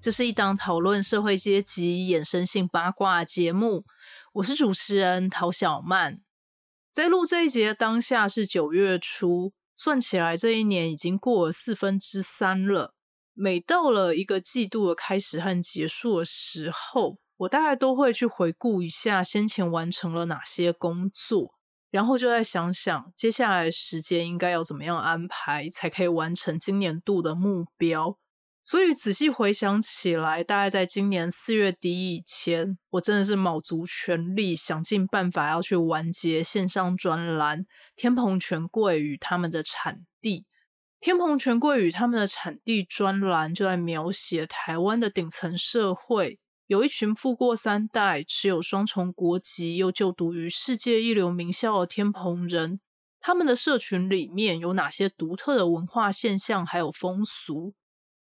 这是一档讨论社会阶级衍生性八卦节目，我是主持人陶小曼。在录这一节当下是九月初，算起来这一年已经过了四分之三了。每到了一个季度的开始和结束的时候，我大概都会去回顾一下先前完成了哪些工作，然后就再想想接下来时间应该要怎么样安排，才可以完成今年度的目标。所以仔细回想起来，大概在今年四月底以前，我真的是卯足全力，想尽办法要去完结线上专栏《天蓬权贵与他们的产地》。《天蓬权贵与他们的产地》专栏就在描写台湾的顶层社会，有一群富过三代、持有双重国籍又就读于世界一流名校的天蓬人，他们的社群里面有哪些独特的文化现象，还有风俗。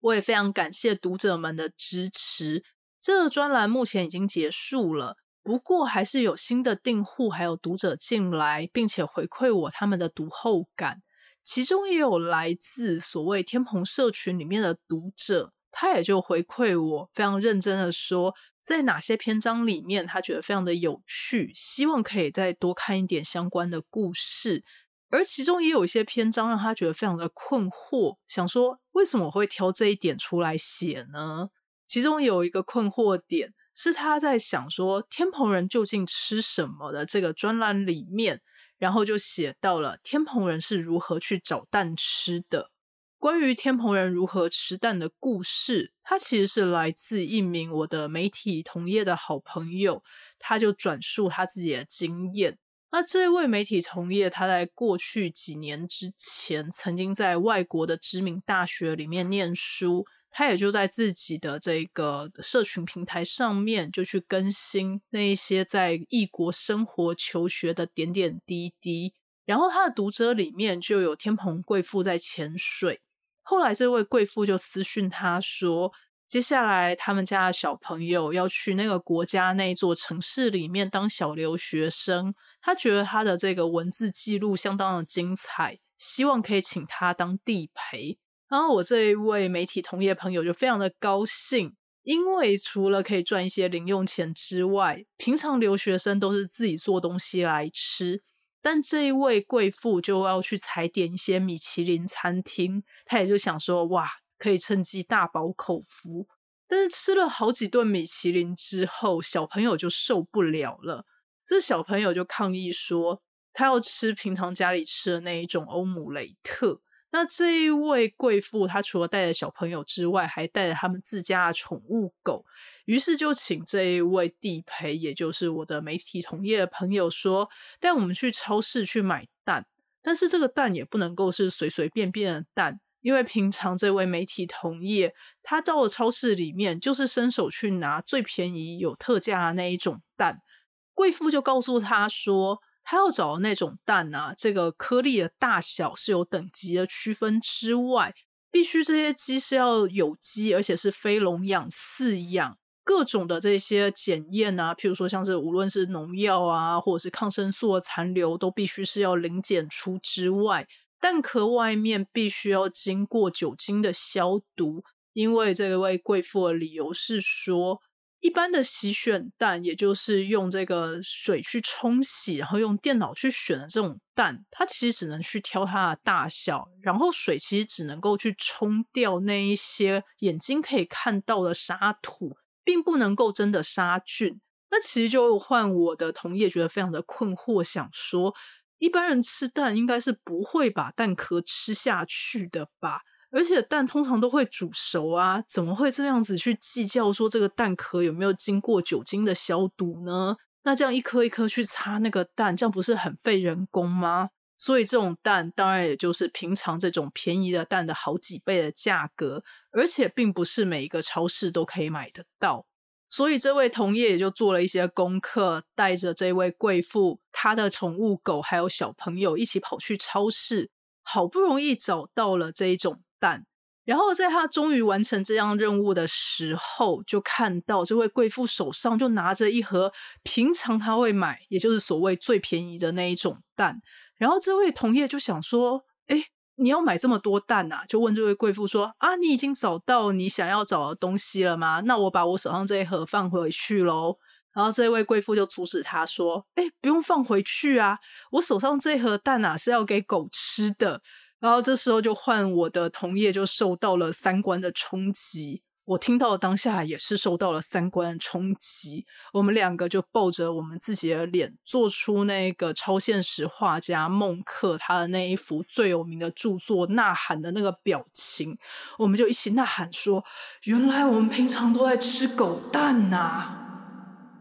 我也非常感谢读者们的支持。这个专栏目前已经结束了，不过还是有新的订户还有读者进来，并且回馈我他们的读后感。其中也有来自所谓天蓬社群里面的读者，他也就回馈我，非常认真的说，在哪些篇章里面他觉得非常的有趣，希望可以再多看一点相关的故事。而其中也有一些篇章让他觉得非常的困惑，想说为什么我会挑这一点出来写呢？其中有一个困惑点是他在想说天蓬人究竟吃什么的这个专栏里面，然后就写到了天蓬人是如何去找蛋吃的。关于天蓬人如何吃蛋的故事，它其实是来自一名我的媒体同业的好朋友，他就转述他自己的经验。那这位媒体同业，他在过去几年之前，曾经在外国的知名大学里面念书，他也就在自己的这个社群平台上面，就去更新那一些在异国生活求学的点点滴滴。然后他的读者里面就有天蓬贵妇在潜水。后来这位贵妇就私讯他说，接下来他们家的小朋友要去那个国家那座城市里面当小留学生。他觉得他的这个文字记录相当的精彩，希望可以请他当地陪。然后我这一位媒体同业朋友就非常的高兴，因为除了可以赚一些零用钱之外，平常留学生都是自己做东西来吃，但这一位贵妇就要去踩点一些米其林餐厅，他也就想说，哇，可以趁机大饱口福。但是吃了好几顿米其林之后，小朋友就受不了了。这小朋友就抗议说，他要吃平常家里吃的那一种欧姆雷特。那这一位贵妇，她除了带着小朋友之外，还带着他们自家的宠物狗。于是就请这一位地陪，也就是我的媒体同业的朋友说，带我们去超市去买蛋。但是这个蛋也不能够是随随便便的蛋，因为平常这位媒体同业，他到了超市里面，就是伸手去拿最便宜、有特价的那一种蛋。贵妇就告诉他说，他要找的那种蛋啊，这个颗粒的大小是有等级的区分之外，必须这些鸡是要有机，而且是非笼养饲养，各种的这些检验啊，譬如说像是无论是农药啊，或者是抗生素的残留，都必须是要零检出之外，蛋壳外面必须要经过酒精的消毒，因为这位贵妇的理由是说。一般的洗选蛋，也就是用这个水去冲洗，然后用电脑去选的这种蛋，它其实只能去挑它的大小，然后水其实只能够去冲掉那一些眼睛可以看到的沙土，并不能够真的杀菌。那其实就换我的同业觉得非常的困惑，想说一般人吃蛋应该是不会把蛋壳吃下去的吧？而且蛋通常都会煮熟啊，怎么会这样子去计较说这个蛋壳有没有经过酒精的消毒呢？那这样一颗一颗去擦那个蛋，这样不是很费人工吗？所以这种蛋当然也就是平常这种便宜的蛋的好几倍的价格，而且并不是每一个超市都可以买得到。所以这位同业也就做了一些功课，带着这位贵妇、她的宠物狗还有小朋友一起跑去超市，好不容易找到了这一种蛋。然后在他终于完成这样任务的时候，就看到这位贵妇手上就拿着一盒平常他会买，也就是所谓最便宜的那一种蛋。然后这位同业就想说：“哎，你要买这么多蛋啊？”就问这位贵妇说：“啊，你已经找到你想要找的东西了吗？那我把我手上这一盒放回去喽。”然后这位贵妇就阻止他说：“哎，不用放回去啊，我手上这一盒蛋啊是要给狗吃的。”然后这时候就换我的同业就受到了三观的冲击。我听到当下也是受到了三观冲击，我们两个就抱着我们自己的脸，做出那个超现实画家孟克他的那一幅最有名的著作《呐喊》的那个表情，我们就一起呐喊说：“原来我们平常都在吃狗蛋呐！”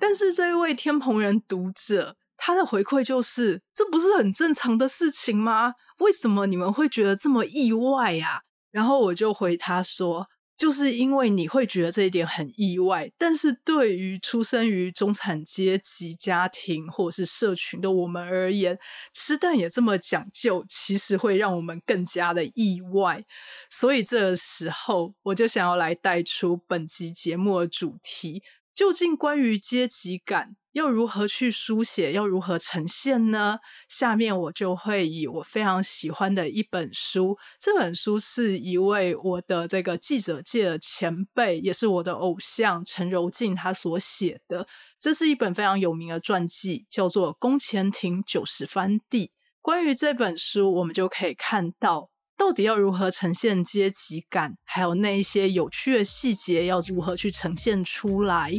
但是这一位天蓬人读者，他的回馈就是：“这不是很正常的事情吗？为什么你们会觉得这么意外呀？”然后我就回他说。就是因为你会觉得这一点很意外，但是对于出生于中产阶级家庭或者是社群的我们而言，吃蛋也这么讲究，其实会让我们更加的意外。所以这个时候，我就想要来带出本集节目的主题：究竟关于阶级感。要如何去书写？要如何呈现呢？下面我就会以我非常喜欢的一本书，这本书是一位我的这个记者界的前辈，也是我的偶像陈柔静他所写的。这是一本非常有名的传记，叫做《宫前亭九十番地》。关于这本书，我们就可以看到，到底要如何呈现阶级感，还有那一些有趣的细节要如何去呈现出来。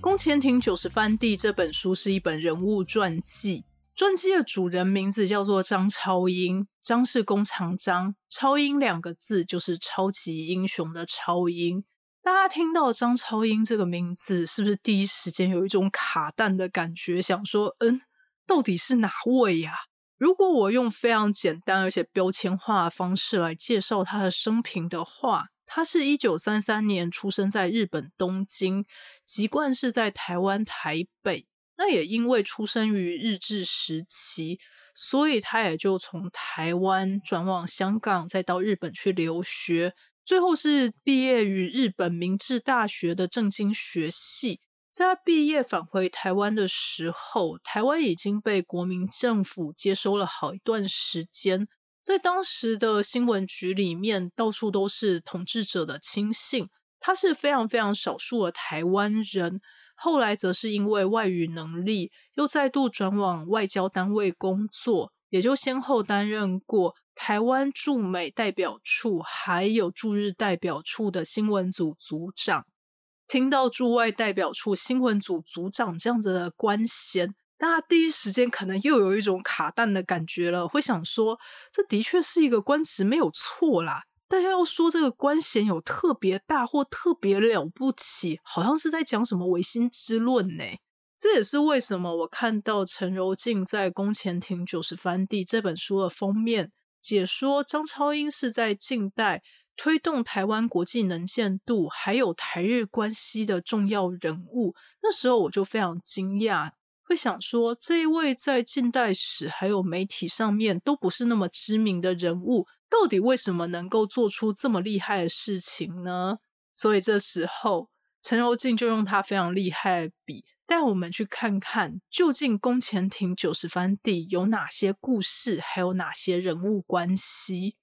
宫前亭九十番地这本书是一本人物传记，传记的主人名字叫做张超英，张是弓长张，超英两个字就是超级英雄的超英。大家听到张超英这个名字，是不是第一时间有一种卡蛋的感觉？想说，嗯，到底是哪位呀？如果我用非常简单而且标签化的方式来介绍他的生平的话。他是一九三三年出生在日本东京，籍贯是在台湾台北。那也因为出生于日治时期，所以他也就从台湾转往香港，再到日本去留学。最后是毕业于日本明治大学的政经学系。在他毕业返回台湾的时候，台湾已经被国民政府接收了好一段时间。在当时的新闻局里面，到处都是统治者的亲信。他是非常非常少数的台湾人。后来则是因为外语能力，又再度转往外交单位工作，也就先后担任过台湾驻美代表处还有驻日代表处的新闻组组长。听到驻外代表处新闻组组长这样子的官衔。大家第一时间可能又有一种卡蛋的感觉了，会想说，这的确是一个官职没有错啦，但要说这个官衔有特别大或特别了不起，好像是在讲什么唯心之论呢？这也是为什么我看到陈柔静在《宫前亭九十番地》这本书的封面解说张超英是在近代推动台湾国际能见度还有台日关系的重要人物，那时候我就非常惊讶。会想说，这一位在近代史还有媒体上面都不是那么知名的人物，到底为什么能够做出这么厉害的事情呢？所以这时候，陈柔静就用他非常厉害的笔，带我们去看看，究竟宫前亭九十番地有哪些故事，还有哪些人物关系。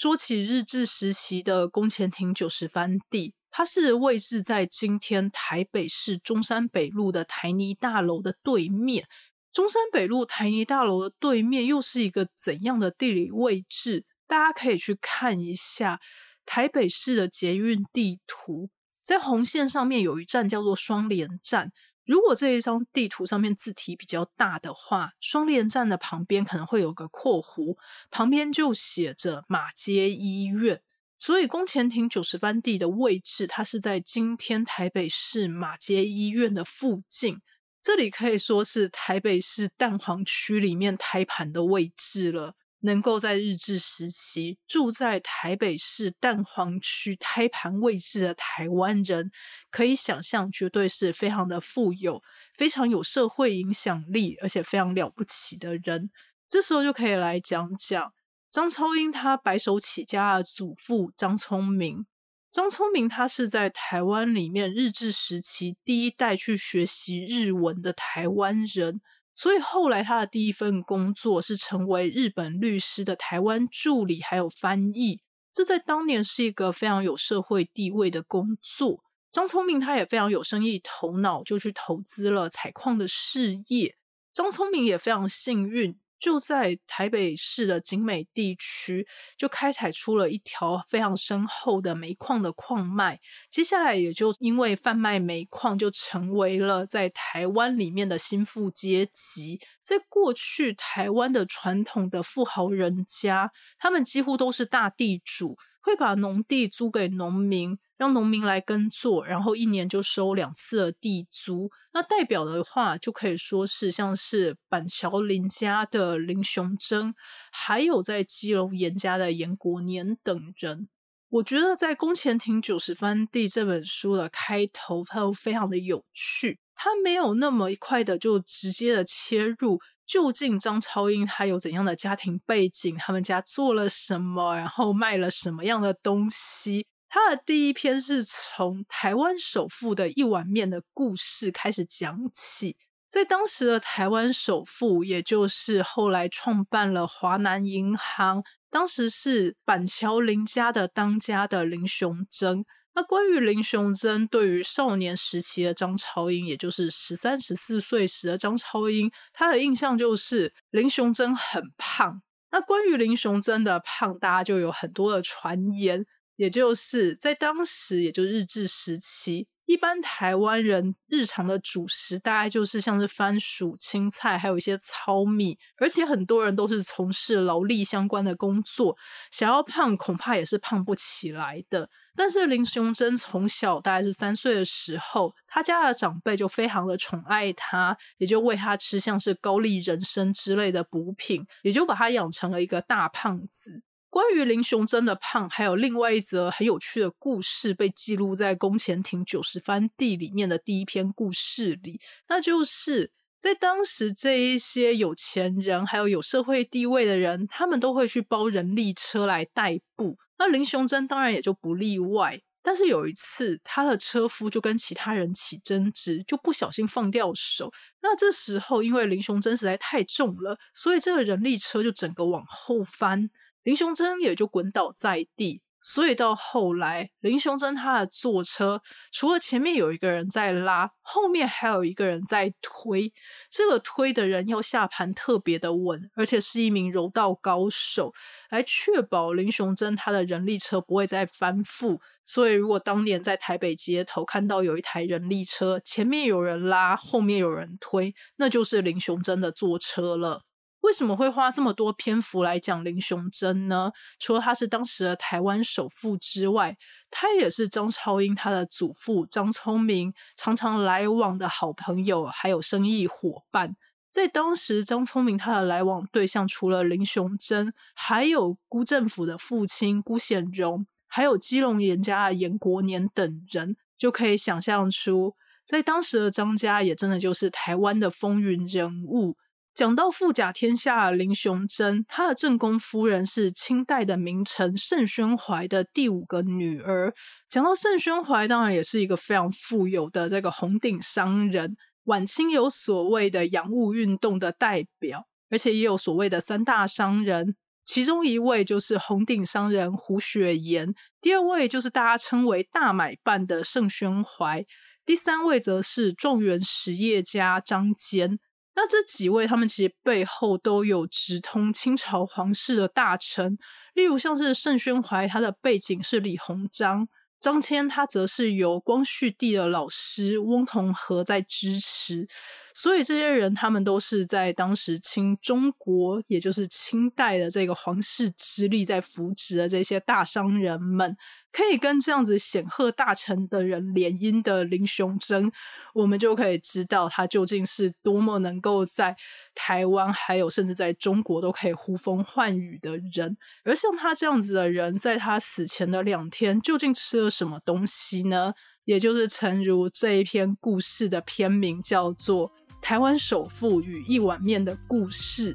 说起日治时期的宫前亭九十番地。它是位置在今天台北市中山北路的台泥大楼的对面。中山北路台泥大楼的对面又是一个怎样的地理位置？大家可以去看一下台北市的捷运地图，在红线上面有一站叫做双连站。如果这一张地图上面字体比较大的话，双连站的旁边可能会有个括弧，旁边就写着马街医院。所以，宫前亭九十番地的位置，它是在今天台北市马街医院的附近。这里可以说是台北市蛋黄区里面胎盘的位置了。能够在日治时期住在台北市蛋黄区胎盘位置的台湾人，可以想象，绝对是非常的富有、非常有社会影响力，而且非常了不起的人。这时候就可以来讲讲张超英，他白手起家的祖父张聪明。张聪明他是在台湾里面日治时期第一代去学习日文的台湾人。所以后来他的第一份工作是成为日本律师的台湾助理，还有翻译。这在当年是一个非常有社会地位的工作。张聪明他也非常有生意头脑，就去投资了采矿的事业。张聪明也非常幸运。就在台北市的景美地区，就开采出了一条非常深厚的煤矿的矿脉。接下来也就因为贩卖煤矿，就成为了在台湾里面的新富阶级。在过去，台湾的传统的富豪人家，他们几乎都是大地主，会把农地租给农民。让农民来耕作，然后一年就收两次的地租。那代表的话，就可以说是像是板桥林家的林雄贞，还有在基隆严家的严国年等人。我觉得在《宫前亭九十番地》这本书的开头，它都非常的有趣。它没有那么快的就直接的切入，究竟张超英他有怎样的家庭背景，他们家做了什么，然后卖了什么样的东西。他的第一篇是从台湾首富的一碗面的故事开始讲起，在当时的台湾首富，也就是后来创办了华南银行，当时是板桥林家的当家的林雄珍。那关于林雄珍，对于少年时期的张超英，也就是十三十四岁时的张超英，他的印象就是林雄珍很胖。那关于林雄珍的胖，大家就有很多的传言。也就是在当时，也就日治时期，一般台湾人日常的主食大概就是像是番薯、青菜，还有一些糙米，而且很多人都是从事劳力相关的工作，想要胖恐怕也是胖不起来的。但是林雄真从小大概是三岁的时候，他家的长辈就非常的宠爱他，也就喂他吃像是高丽人参之类的补品，也就把他养成了一个大胖子。关于林雄真的胖，还有另外一则很有趣的故事，被记录在《宫前亭九十番地》里面的第一篇故事里。那就是在当时，这一些有钱人还有有社会地位的人，他们都会去包人力车来代步。那林雄真当然也就不例外。但是有一次，他的车夫就跟其他人起争执，就不小心放掉手。那这时候，因为林雄真实在太重了，所以这个人力车就整个往后翻。林雄真也就滚倒在地，所以到后来，林雄真他的坐车，除了前面有一个人在拉，后面还有一个人在推。这个推的人要下盘特别的稳，而且是一名柔道高手，来确保林雄真他的人力车不会再翻覆。所以，如果当年在台北街头看到有一台人力车，前面有人拉，后面有人推，那就是林雄真的坐车了。为什么会花这么多篇幅来讲林雄真呢？除了他是当时的台湾首富之外，他也是张超英他的祖父张聪明常常来往的好朋友，还有生意伙伴。在当时，张聪明他的来往对象除了林雄真，还有辜政府的父亲辜显荣，还有基隆严家的严国年等人，就可以想象出，在当时的张家也真的就是台湾的风云人物。讲到富甲天下林雄珍，他的正宫夫人是清代的名臣盛宣怀的第五个女儿。讲到盛宣怀，当然也是一个非常富有的这个红顶商人。晚清有所谓的洋务运动的代表，而且也有所谓的三大商人，其中一位就是红顶商人胡雪岩，第二位就是大家称为大买办的盛宣怀，第三位则是状元实业家张坚。那这几位，他们其实背后都有直通清朝皇室的大臣，例如像是盛宣怀，他的背景是李鸿章；张骞，他则是由光绪帝的老师翁同龢在支持。所以这些人，他们都是在当时清中国，也就是清代的这个皇室之力在扶植的这些大商人们。可以跟这样子显赫大臣的人联姻的林雄真，我们就可以知道他究竟是多么能够在台湾，还有甚至在中国都可以呼风唤雨的人。而像他这样子的人，在他死前的两天，究竟吃了什么东西呢？也就是诚如这一篇故事的篇名叫做《台湾首富与一碗面的故事》。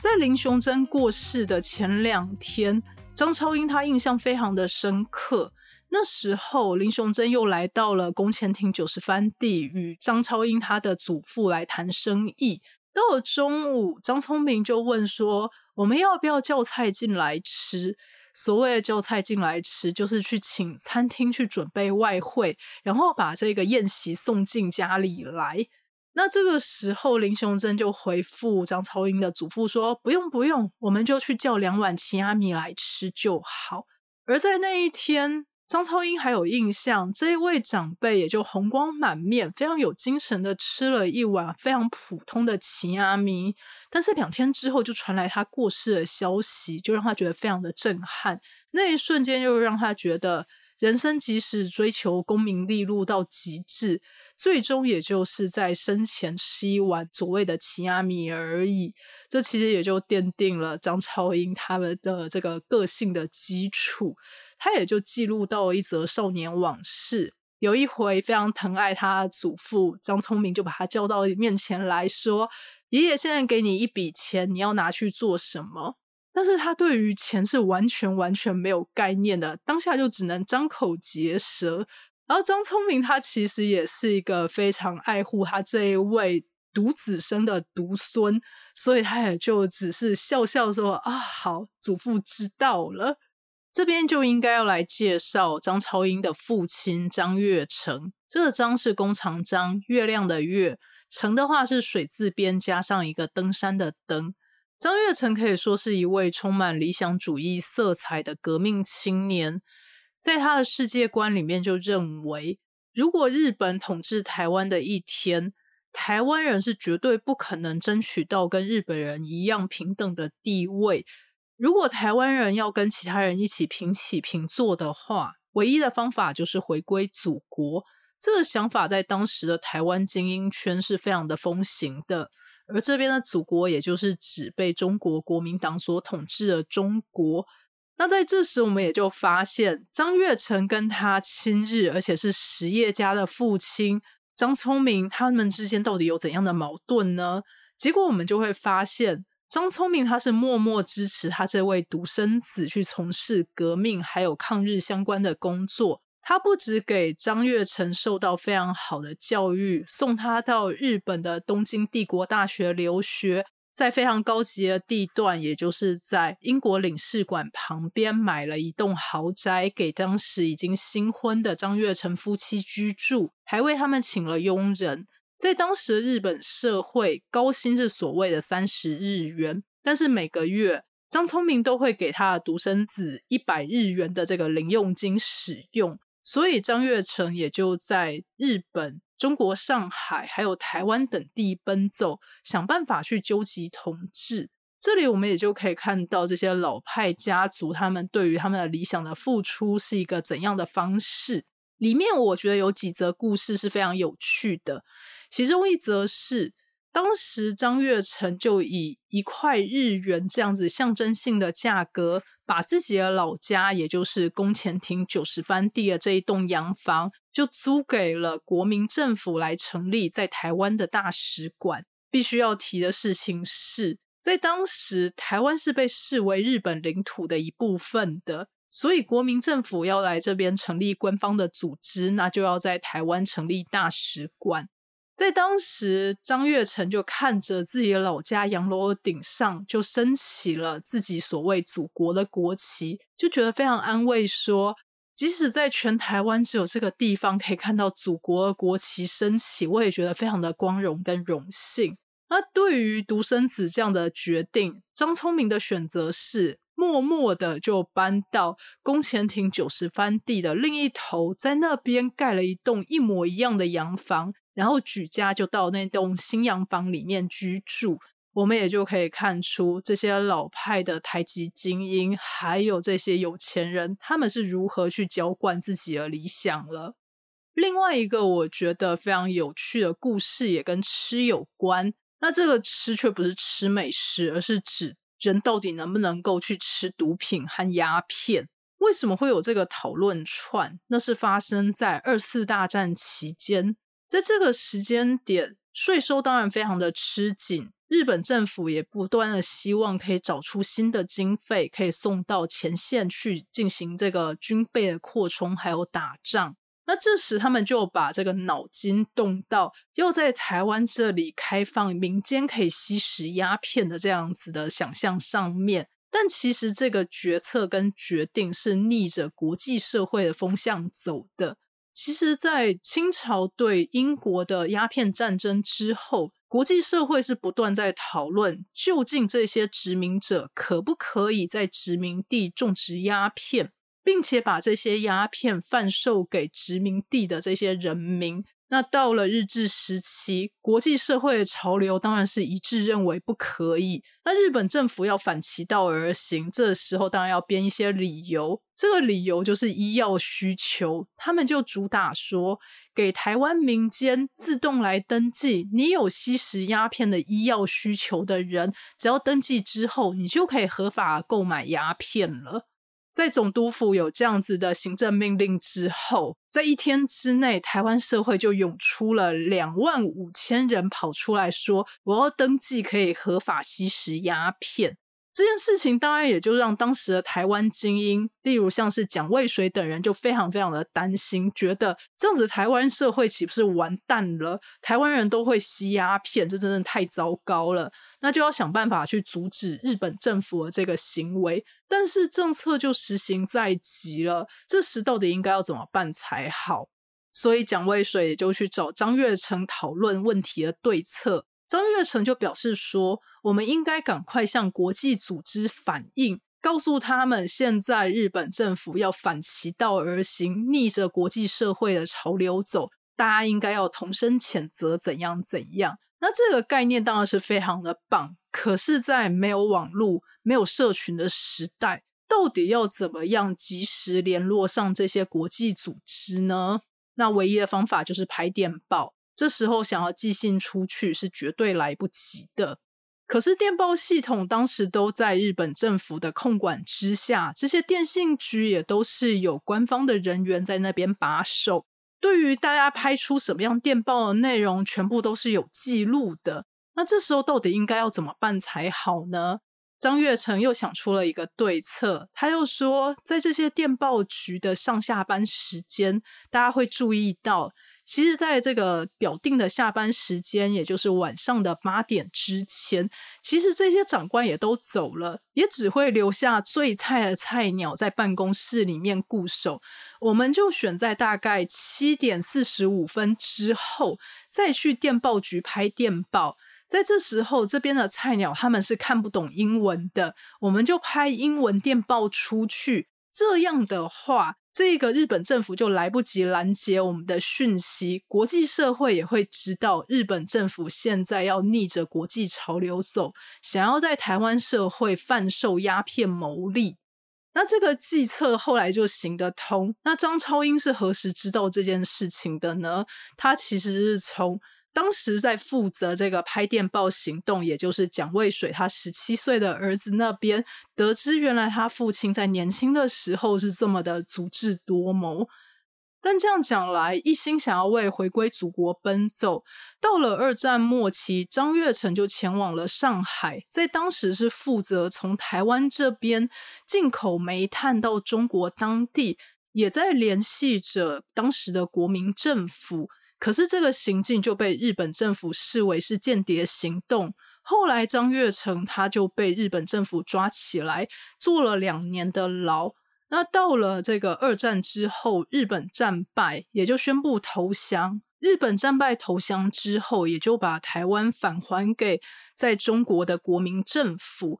在林雄真过世的前两天，张超英他印象非常的深刻。那时候，林雄真又来到了宫前町九十番地，与张超英他的祖父来谈生意。到了中午，张聪明就问说：“我们要不要叫菜进来吃？”所谓的叫菜进来吃，就是去请餐厅去准备外汇，然后把这个宴席送进家里来。那这个时候，林雄真就回复张超英的祖父说：“不用不用，我们就去叫两碗奇阿米来吃就好。”而在那一天，张超英还有印象，这一位长辈也就红光满面、非常有精神的吃了一碗非常普通的奇阿米。但是两天之后，就传来他过世的消息，就让他觉得非常的震撼。那一瞬间，又让他觉得人生即使追求功名利禄到极致。最终也就是在生前吃一碗所谓的奇亚米而已，这其实也就奠定了张超英他们的这个个性的基础。他也就记录到一则少年往事。有一回非常疼爱他祖父张聪明，就把他叫到面前来说：“爷爷现在给你一笔钱，你要拿去做什么？”但是他对于钱是完全完全没有概念的，当下就只能张口结舌。然后张聪明他其实也是一个非常爱护他这一位独子生的独孙，所以他也就只是笑笑说：“啊，好，祖父知道了。”这边就应该要来介绍张超英的父亲张月成。这个张是弓长张，月亮的月，成的话是水字边加上一个登山的登。张月成可以说是一位充满理想主义色彩的革命青年。在他的世界观里面，就认为如果日本统治台湾的一天，台湾人是绝对不可能争取到跟日本人一样平等的地位。如果台湾人要跟其他人一起平起平坐的话，唯一的方法就是回归祖国。这个想法在当时的台湾精英圈是非常的风行的。而这边的祖国，也就是指被中国国民党所统治的中国。那在这时，我们也就发现张月成跟他亲日而且是实业家的父亲张聪明，他们之间到底有怎样的矛盾呢？结果我们就会发现，张聪明他是默默支持他这位独生子去从事革命还有抗日相关的工作。他不止给张月成受到非常好的教育，送他到日本的东京帝国大学留学。在非常高级的地段，也就是在英国领事馆旁边买了一栋豪宅，给当时已经新婚的张月成夫妻居住，还为他们请了佣人。在当时的日本社会，高薪是所谓的三十日元，但是每个月张聪明都会给他的独生子一百日元的这个零用金使用，所以张月成也就在日本。中国上海还有台湾等地奔走，想办法去纠集同志。这里我们也就可以看到这些老派家族他们对于他们的理想的付出是一个怎样的方式。里面我觉得有几则故事是非常有趣的，其中一则是。当时张月成就以一块日元这样子象征性的价格，把自己的老家，也就是宫前町九十番地的这一栋洋房，就租给了国民政府来成立在台湾的大使馆。必须要提的事情是，在当时台湾是被视为日本领土的一部分的，所以国民政府要来这边成立官方的组织，那就要在台湾成立大使馆。在当时，张月成就看着自己的老家洋楼顶上就升起了自己所谓祖国的国旗，就觉得非常安慰，说即使在全台湾只有这个地方可以看到祖国的国旗升起，我也觉得非常的光荣跟荣幸。那对于独生子这样的决定，张聪明的选择是默默的就搬到宫前亭九十番地的另一头，在那边盖了一栋一模一样的洋房。然后举家就到那栋新洋房里面居住。我们也就可以看出这些老派的台籍精英，还有这些有钱人，他们是如何去浇灌自己的理想了。另外一个我觉得非常有趣的故事，也跟吃有关。那这个吃却不是吃美食，而是指人到底能不能够去吃毒品和鸦片。为什么会有这个讨论串？那是发生在二次大战期间，在这个时间点，税收当然非常的吃紧。日本政府也不断的希望可以找出新的经费，可以送到前线去进行这个军备的扩充，还有打仗。那这时他们就把这个脑筋动到要在台湾这里开放民间可以吸食鸦片的这样子的想象上面。但其实这个决策跟决定是逆着国际社会的风向走的。其实，在清朝对英国的鸦片战争之后。国际社会是不断在讨论，究竟这些殖民者可不可以在殖民地种植鸦片，并且把这些鸦片贩售给殖民地的这些人民。那到了日治时期，国际社会的潮流当然是一致认为不可以。那日本政府要反其道而行，这时候当然要编一些理由。这个理由就是医药需求，他们就主打说，给台湾民间自动来登记，你有吸食鸦片的医药需求的人，只要登记之后，你就可以合法购买鸦片了。在总督府有这样子的行政命令之后，在一天之内，台湾社会就涌出了两万五千人跑出来说：“我要登记，可以合法吸食鸦片。”这件事情当然也就让当时的台湾精英，例如像是蒋渭水等人，就非常非常的担心，觉得这样子台湾社会岂不是完蛋了？台湾人都会吸鸦片，这真的太糟糕了。那就要想办法去阻止日本政府的这个行为。但是政策就实行在即了，这时到底应该要怎么办才好？所以蒋渭水也就去找张悦成讨论问题的对策。张悦成就表示说：“我们应该赶快向国际组织反映，告诉他们现在日本政府要反其道而行，逆着国际社会的潮流走，大家应该要同声谴责，怎样怎样。”那这个概念当然是非常的棒，可是，在没有网络、没有社群的时代，到底要怎么样及时联络上这些国际组织呢？那唯一的方法就是拍电报。这时候想要寄信出去是绝对来不及的。可是电报系统当时都在日本政府的控管之下，这些电信局也都是有官方的人员在那边把守。对于大家拍出什么样电报的内容，全部都是有记录的。那这时候到底应该要怎么办才好呢？张月成又想出了一个对策，他又说，在这些电报局的上下班时间，大家会注意到。其实，在这个表定的下班时间，也就是晚上的八点之前，其实这些长官也都走了，也只会留下最菜的菜鸟在办公室里面固守。我们就选在大概七点四十五分之后，再去电报局拍电报。在这时候，这边的菜鸟他们是看不懂英文的，我们就拍英文电报出去。这样的话。这个日本政府就来不及拦截我们的讯息，国际社会也会知道日本政府现在要逆着国际潮流走，想要在台湾社会贩售鸦片牟利。那这个计策后来就行得通。那张超英是何时知道这件事情的呢？他其实是从。当时在负责这个拍电报行动，也就是蒋渭水他十七岁的儿子那边，得知原来他父亲在年轻的时候是这么的足智多谋。但这样讲来，一心想要为回归祖国奔走。到了二战末期，张悦成就前往了上海，在当时是负责从台湾这边进口煤炭到中国当地，也在联系着当时的国民政府。可是这个行径就被日本政府视为是间谍行动。后来张悦成他就被日本政府抓起来，坐了两年的牢。那到了这个二战之后，日本战败，也就宣布投降。日本战败投降之后，也就把台湾返还给在中国的国民政府。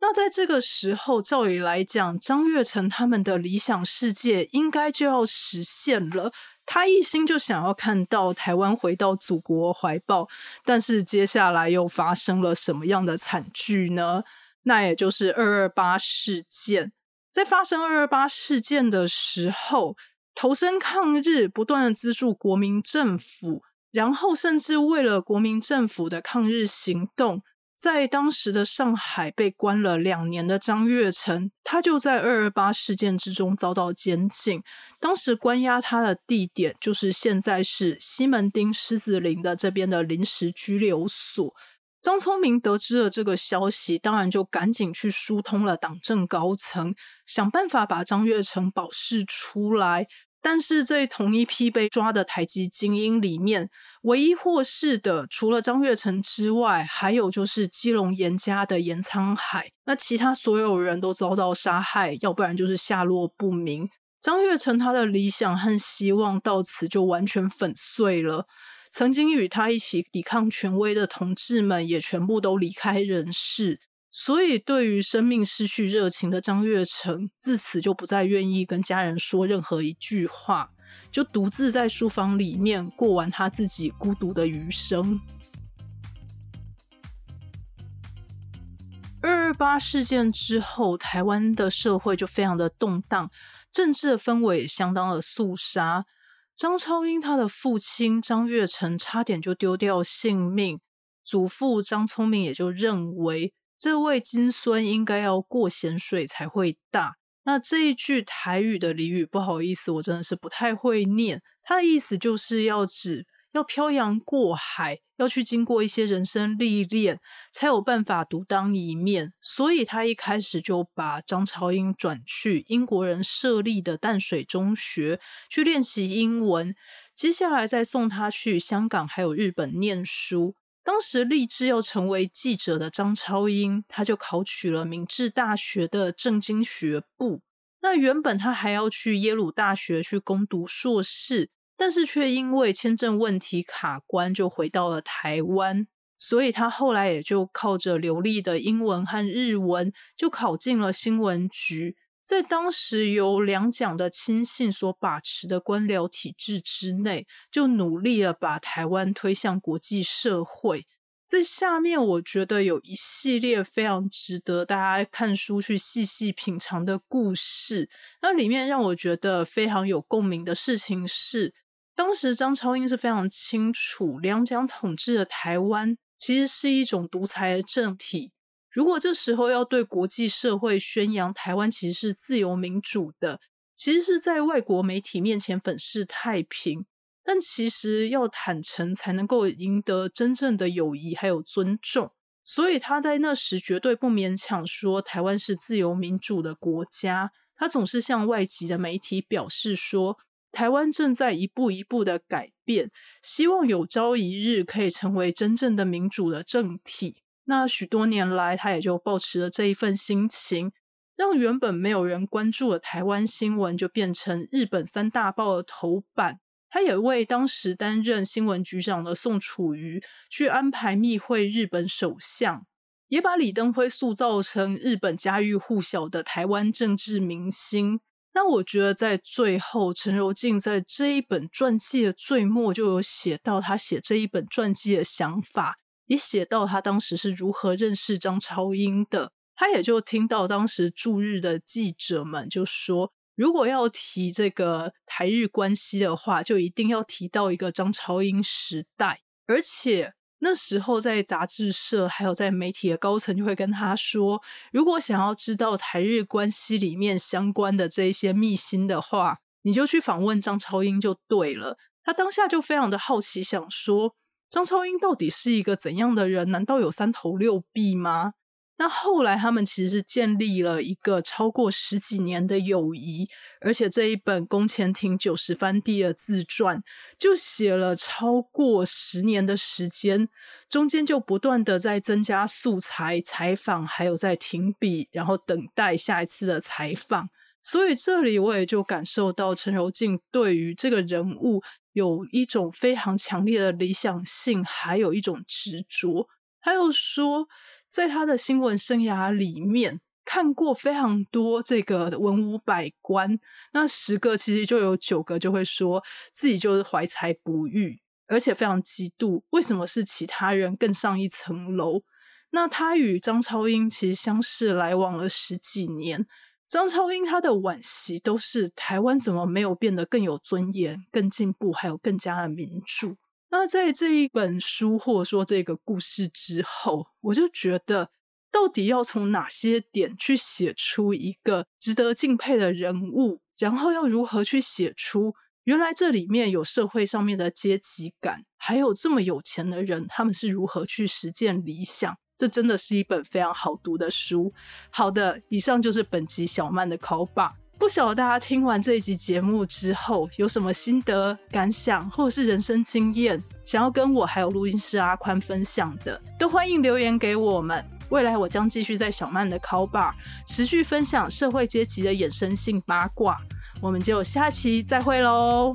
那在这个时候，照理来讲，张悦成他们的理想世界应该就要实现了。他一心就想要看到台湾回到祖国怀抱，但是接下来又发生了什么样的惨剧呢？那也就是二二八事件。在发生二二八事件的时候，投身抗日，不断的资助国民政府，然后甚至为了国民政府的抗日行动。在当时的上海被关了两年的张悦成，他就在二二八事件之中遭到监禁。当时关押他的地点就是现在是西门町狮子林的这边的临时拘留所。张聪明得知了这个消息，当然就赶紧去疏通了党政高层，想办法把张悦成保释出来。但是在同一批被抓的台籍精英里面，唯一获释的，除了张月成之外，还有就是基隆严家的严沧海。那其他所有人都遭到杀害，要不然就是下落不明。张月成他的理想和希望到此就完全粉碎了。曾经与他一起抵抗权威的同志们，也全部都离开人世。所以，对于生命失去热情的张悦成，自此就不再愿意跟家人说任何一句话，就独自在书房里面过完他自己孤独的余生。二二八事件之后，台湾的社会就非常的动荡，政治的氛围相当的肃杀。张超英他的父亲张悦成差点就丢掉性命，祖父张聪明也就认为。这位金孙应该要过咸水才会大。那这一句台语的俚语，不好意思，我真的是不太会念。它的意思就是要指要漂洋过海，要去经过一些人生历练，才有办法独当一面。所以他一开始就把张朝英转去英国人设立的淡水中学去练习英文，接下来再送他去香港还有日本念书。当时立志要成为记者的张超英，他就考取了明治大学的政经学部。那原本他还要去耶鲁大学去攻读硕士，但是却因为签证问题卡关，就回到了台湾。所以他后来也就靠着流利的英文和日文，就考进了新闻局。在当时由两蒋的亲信所把持的官僚体制之内，就努力的把台湾推向国际社会。在下面，我觉得有一系列非常值得大家看书去细细品尝的故事。那里面让我觉得非常有共鸣的事情是，当时张超英是非常清楚，两蒋统治的台湾其实是一种独裁政体。如果这时候要对国际社会宣扬台湾其实是自由民主的，其实是在外国媒体面前粉饰太平，但其实要坦诚才能够赢得真正的友谊还有尊重。所以他在那时绝对不勉强说台湾是自由民主的国家，他总是向外籍的媒体表示说，台湾正在一步一步的改变，希望有朝一日可以成为真正的民主的政体。那许多年来，他也就保持了这一份心情，让原本没有人关注的台湾新闻就变成日本三大报的头版。他也为当时担任新闻局长的宋楚瑜去安排密会日本首相，也把李登辉塑造成日本家喻户晓的台湾政治明星。那我觉得，在最后，陈柔静在这一本传记的最末就有写到他写这一本传记的想法。也写到他当时是如何认识张超英的，他也就听到当时驻日的记者们就说，如果要提这个台日关系的话，就一定要提到一个张超英时代，而且那时候在杂志社还有在媒体的高层就会跟他说，如果想要知道台日关系里面相关的这一些秘辛的话，你就去访问张超英就对了。他当下就非常的好奇，想说。张超英到底是一个怎样的人？难道有三头六臂吗？那后来他们其实是建立了一个超过十几年的友谊，而且这一本宫前庭九十番地的自传就写了超过十年的时间，中间就不断的在增加素材、采访，还有在停笔，然后等待下一次的采访。所以这里我也就感受到陈柔静对于这个人物。有一种非常强烈的理想性，还有一种执着。还有说，在他的新闻生涯里面看过非常多这个文武百官，那十个其实就有九个就会说自己就是怀才不遇，而且非常嫉妒，为什么是其他人更上一层楼？那他与张超英其实相识来往了十几年。张超英他的惋惜都是台湾怎么没有变得更有尊严、更进步，还有更加的民主。那在这一本书或者说这个故事之后，我就觉得到底要从哪些点去写出一个值得敬佩的人物，然后要如何去写出原来这里面有社会上面的阶级感，还有这么有钱的人，他们是如何去实践理想。这真的是一本非常好读的书。好的，以上就是本集小曼的考霸。不晓得大家听完这一集节目之后有什么心得感想，或者是人生经验，想要跟我还有录音师阿宽分享的，都欢迎留言给我们。未来我将继续在小曼的考霸持续分享社会阶级的衍生性八卦。我们就下期再会喽。